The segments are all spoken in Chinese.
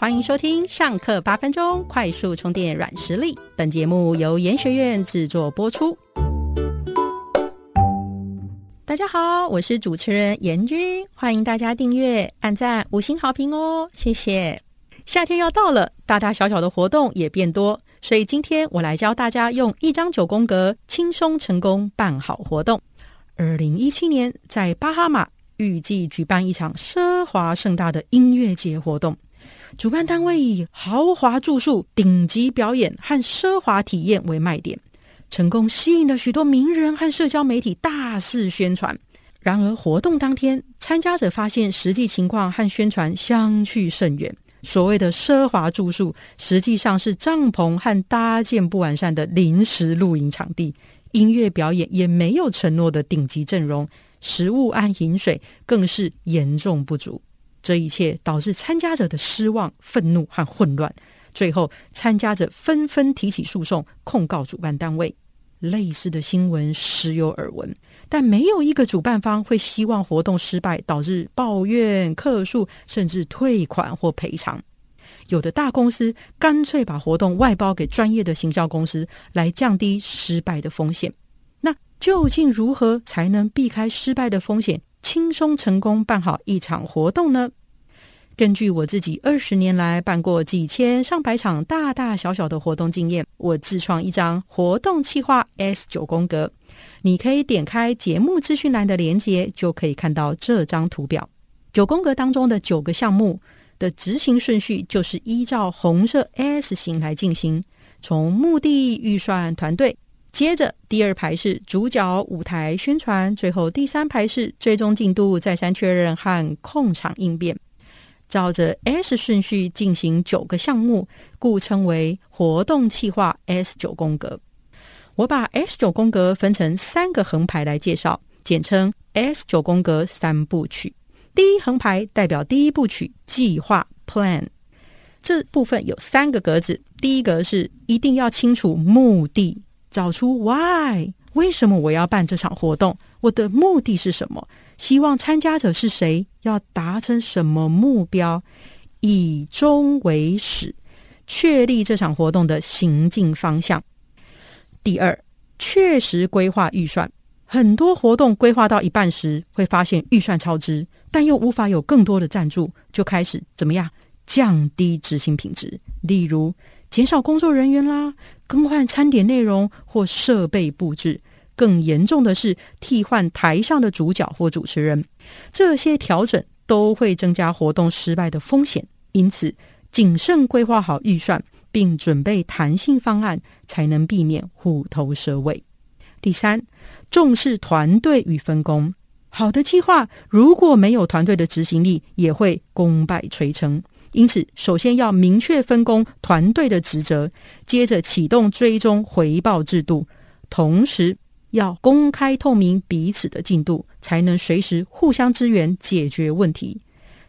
欢迎收听上课八分钟快速充电软实力。本节目由研学院制作播出。大家好，我是主持人严君，欢迎大家订阅、按赞、五星好评哦，谢谢。夏天要到了，大大小小的活动也变多，所以今天我来教大家用一张九宫格轻松成功办好活动。二零一七年在巴哈马预计举办一场奢华盛大的音乐节活动。主办单位以豪华住宿、顶级表演和奢华体验为卖点，成功吸引了许多名人和社交媒体大肆宣传。然而，活动当天，参加者发现实际情况和宣传相去甚远。所谓的奢华住宿，实际上是帐篷和搭建不完善的临时露营场地；音乐表演也没有承诺的顶级阵容，食物和饮水更是严重不足。这一切导致参加者的失望、愤怒和混乱。最后，参加者纷纷提起诉讼，控告主办单位。类似的新闻时有耳闻，但没有一个主办方会希望活动失败，导致抱怨、客诉，甚至退款或赔偿。有的大公司干脆把活动外包给专业的行销公司，来降低失败的风险。那究竟如何才能避开失败的风险，轻松成功办好一场活动呢？根据我自己二十年来办过几千上百场大大小小的活动经验，我自创一张活动企划 S 九宫格。你可以点开节目资讯栏的连接，就可以看到这张图表。九宫格当中的九个项目的执行顺序，就是依照红色 S 型来进行。从目的、预算、团队，接着第二排是主角、舞台、宣传，最后第三排是追踪进度、再三确认和控场应变。照着 S 顺序进行九个项目，故称为活动计划 S 九宫格。我把 S 九宫格分成三个横排来介绍，简称 S 九宫格三部曲。第一横排代表第一部曲计划 Plan，这部分有三个格子。第一格是一定要清楚目的，找出 Why，为什么我要办这场活动？我的目的是什么？希望参加者是谁？要达成什么目标？以终为始，确立这场活动的行进方向。第二，确实规划预算。很多活动规划到一半时，会发现预算超支，但又无法有更多的赞助，就开始怎么样降低执行品质？例如减少工作人员啦，更换餐点内容或设备布置。更严重的是，替换台上的主角或主持人，这些调整都会增加活动失败的风险。因此，谨慎规划好预算，并准备弹性方案，才能避免虎头蛇尾。第三，重视团队与分工。好的计划如果没有团队的执行力，也会功败垂成。因此，首先要明确分工团队的职责，接着启动追踪回报制度，同时。要公开透明彼此的进度，才能随时互相支援解决问题。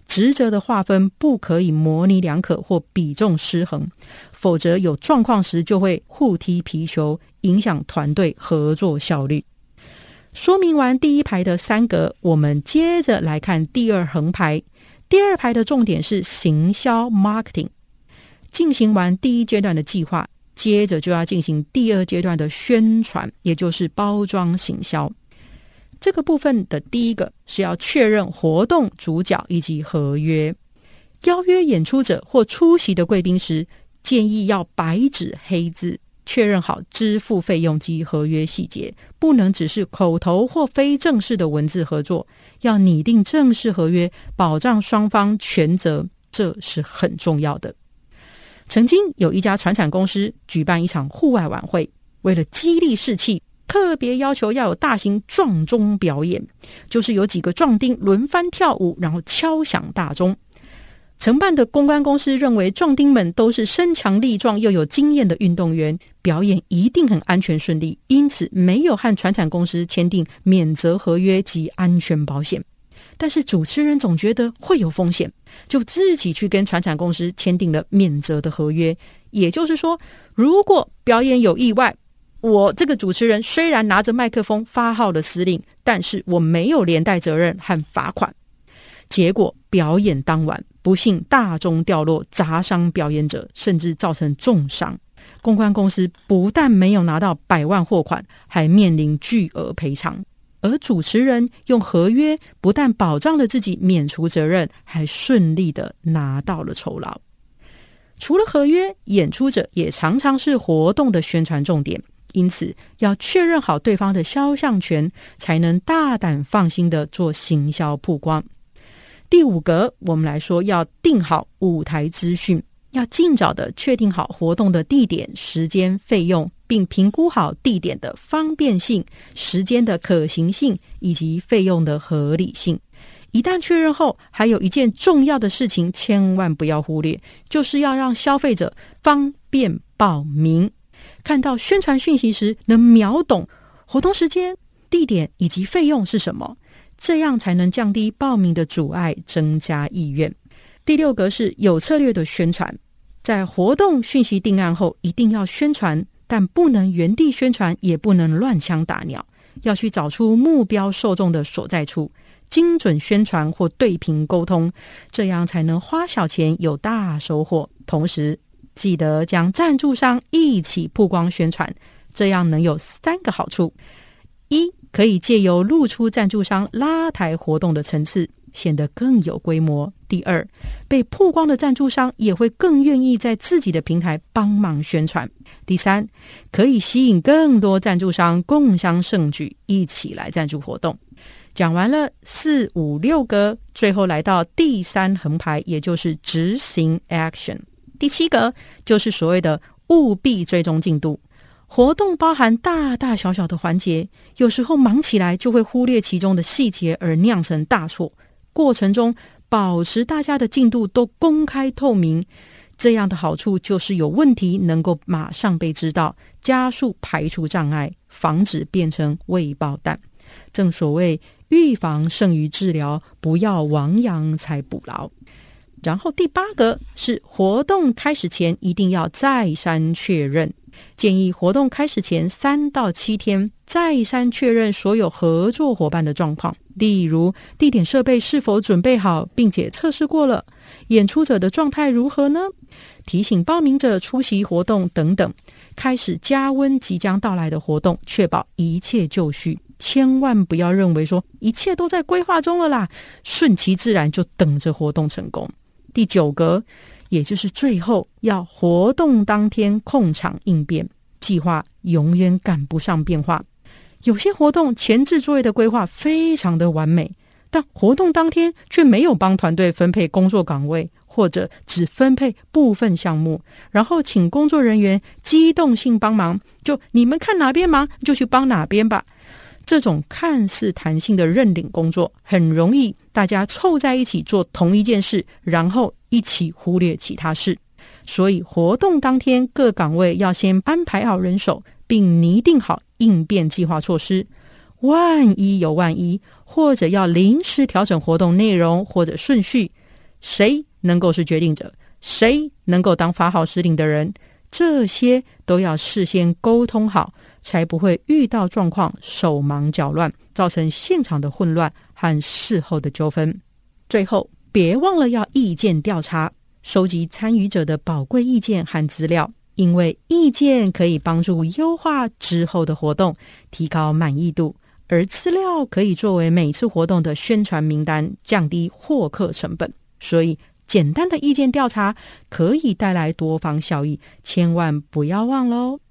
职责的划分不可以模棱两可或比重失衡，否则有状况时就会互踢皮球，影响团队合作效率。说明完第一排的三格，我们接着来看第二横排。第二排的重点是行销 （marketing）。进行完第一阶段的计划。接着就要进行第二阶段的宣传，也就是包装行销。这个部分的第一个是要确认活动主角以及合约。邀约演出者或出席的贵宾时，建议要白纸黑字确认好支付费用及合约细节，不能只是口头或非正式的文字合作，要拟定正式合约，保障双方权责，这是很重要的。曾经有一家船产公司举办一场户外晚会，为了激励士气，特别要求要有大型撞钟表演，就是有几个壮丁轮番跳舞，然后敲响大钟。承办的公关公司认为壮丁们都是身强力壮又有经验的运动员，表演一定很安全顺利，因此没有和船产公司签订免责合约及安全保险。但是主持人总觉得会有风险，就自己去跟船产公司签订了免责的合约。也就是说，如果表演有意外，我这个主持人虽然拿着麦克风发号了司令，但是我没有连带责任和罚款。结果表演当晚不幸大钟掉落，砸伤表演者，甚至造成重伤。公关公司不但没有拿到百万货款，还面临巨额赔偿。而主持人用合约不但保障了自己免除责任，还顺利的拿到了酬劳。除了合约，演出者也常常是活动的宣传重点，因此要确认好对方的肖像权，才能大胆放心的做行销曝光。第五格，我们来说要定好舞台资讯。要尽早的确定好活动的地点、时间、费用，并评估好地点的方便性、时间的可行性以及费用的合理性。一旦确认后，还有一件重要的事情，千万不要忽略，就是要让消费者方便报名。看到宣传讯息时，能秒懂活动时间、地点以及费用是什么，这样才能降低报名的阻碍，增加意愿。第六格是有策略的宣传，在活动讯息定案后，一定要宣传，但不能原地宣传，也不能乱枪打鸟，要去找出目标受众的所在处，精准宣传或对屏沟通，这样才能花小钱有大收获。同时，记得将赞助商一起曝光宣传，这样能有三个好处：一，可以借由露出赞助商拉抬活动的层次。显得更有规模。第二，被曝光的赞助商也会更愿意在自己的平台帮忙宣传。第三，可以吸引更多赞助商共襄盛举，一起来赞助活动。讲完了四五六个，最后来到第三横排，也就是执行 action。第七个就是所谓的务必追踪进度。活动包含大大小小的环节，有时候忙起来就会忽略其中的细节，而酿成大错。过程中保持大家的进度都公开透明，这样的好处就是有问题能够马上被知道，加速排除障碍，防止变成未爆弹。正所谓预防胜于治疗，不要亡羊才补牢。然后第八个是活动开始前一定要再三确认。建议活动开始前三到七天再三确认所有合作伙伴的状况，例如地点设备是否准备好，并且测试过了，演出者的状态如何呢？提醒报名者出席活动等等。开始加温即将到来的活动，确保一切就绪。千万不要认为说一切都在规划中了啦，顺其自然就等着活动成功。第九格。也就是最后要活动当天控场应变，计划永远赶不上变化。有些活动前置作业的规划非常的完美，但活动当天却没有帮团队分配工作岗位，或者只分配部分项目，然后请工作人员机动性帮忙，就你们看哪边忙就去帮哪边吧。这种看似弹性的认领工作，很容易大家凑在一起做同一件事，然后一起忽略其他事。所以活动当天各岗位要先安排好人手，并拟定好应变计划措施。万一有万一，或者要临时调整活动内容或者顺序，谁能够是决定者？谁能够当发号施令的人？这些都要事先沟通好。才不会遇到状况手忙脚乱，造成现场的混乱和事后的纠纷。最后，别忘了要意见调查，收集参与者的宝贵意见和资料，因为意见可以帮助优化之后的活动，提高满意度；而资料可以作为每次活动的宣传名单，降低获客成本。所以，简单的意见调查可以带来多方效益，千万不要忘喽。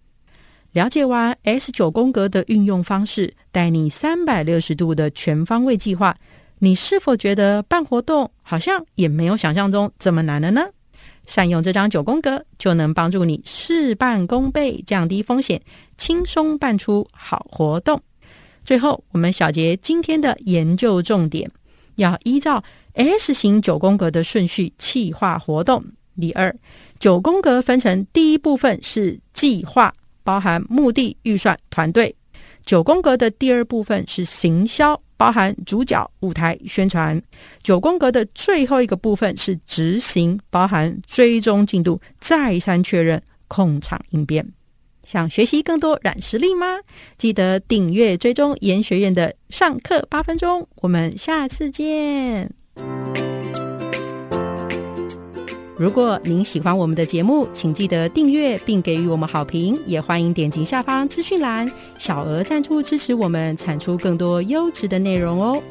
了解完 S 九宫格的运用方式，带你三百六十度的全方位计划，你是否觉得办活动好像也没有想象中这么难了呢？善用这张九宫格，就能帮助你事半功倍，降低风险，轻松办出好活动。最后，我们小结今天的研究重点，要依照 S 型九宫格的顺序计划活动。第二，九宫格分成第一部分是计划。包含目的、预算、团队。九宫格的第二部分是行销，包含主角、舞台、宣传。九宫格的最后一个部分是执行，包含追踪进度、再三确认、控场应变。想学习更多软实力吗？记得订阅追踪研学院的上课八分钟。我们下次见。如果您喜欢我们的节目，请记得订阅并给予我们好评，也欢迎点击下方资讯栏小额赞助支持我们，产出更多优质的内容哦。